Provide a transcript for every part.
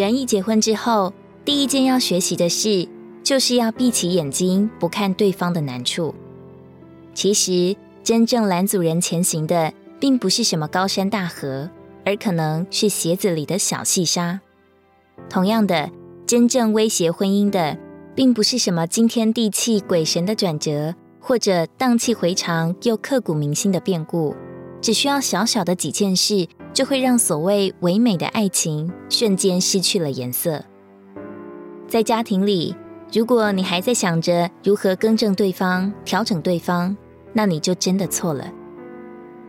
人一结婚之后，第一件要学习的事，就是要闭起眼睛，不看对方的难处。其实，真正拦阻人前行的，并不是什么高山大河，而可能是鞋子里的小细沙。同样的，真正威胁婚姻的，并不是什么惊天地泣鬼神的转折，或者荡气回肠又刻骨铭心的变故。只需要小小的几件事，就会让所谓唯美的爱情瞬间失去了颜色。在家庭里，如果你还在想着如何更正对方、调整对方，那你就真的错了。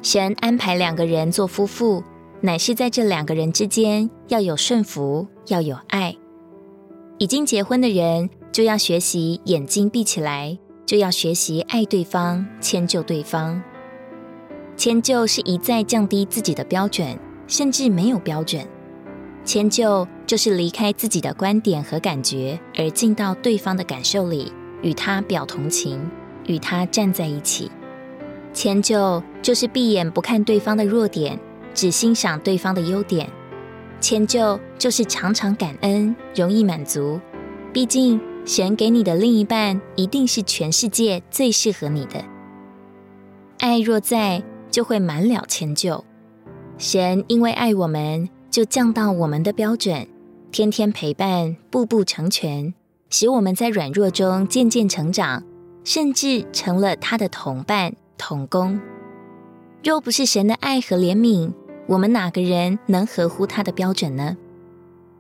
神安排两个人做夫妇，乃是在这两个人之间要有顺服，要有爱。已经结婚的人就要学习眼睛闭起来，就要学习爱对方、迁就对方。迁就是一再降低自己的标准，甚至没有标准。迁就就是离开自己的观点和感觉，而进到对方的感受里，与他表同情，与他站在一起。迁就就是闭眼不看对方的弱点，只欣赏对方的优点。迁就就是常常感恩，容易满足。毕竟神给你的另一半一定是全世界最适合你的。爱若在，就会满了迁就。神因为爱我们，就降到我们的标准，天天陪伴，步步成全，使我们在软弱中渐渐成长，甚至成了他的同伴同工。若不是神的爱和怜悯，我们哪个人能合乎他的标准呢？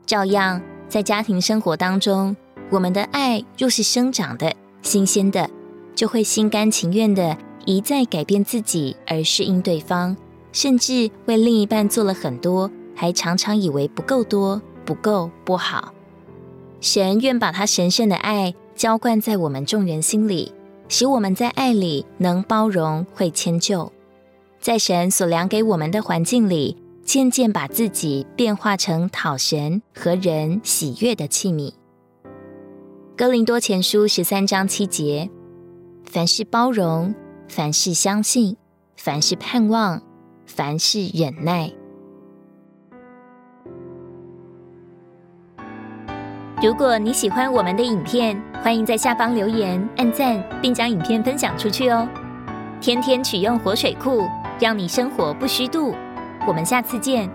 照样，在家庭生活当中，我们的爱若是生长的、新鲜的，就会心甘情愿的。一再改变自己而适应对方，甚至为另一半做了很多，还常常以为不够多、不够不好。神愿把他神圣的爱浇灌在我们众人心里，使我们在爱里能包容、会迁就，在神所量给我们的环境里，渐渐把自己变化成讨神和人喜悦的器皿。哥林多前书十三章七节：凡事包容。凡事相信，凡事盼望，凡事忍耐。如果你喜欢我们的影片，欢迎在下方留言、按赞，并将影片分享出去哦。天天取用活水库，让你生活不虚度。我们下次见。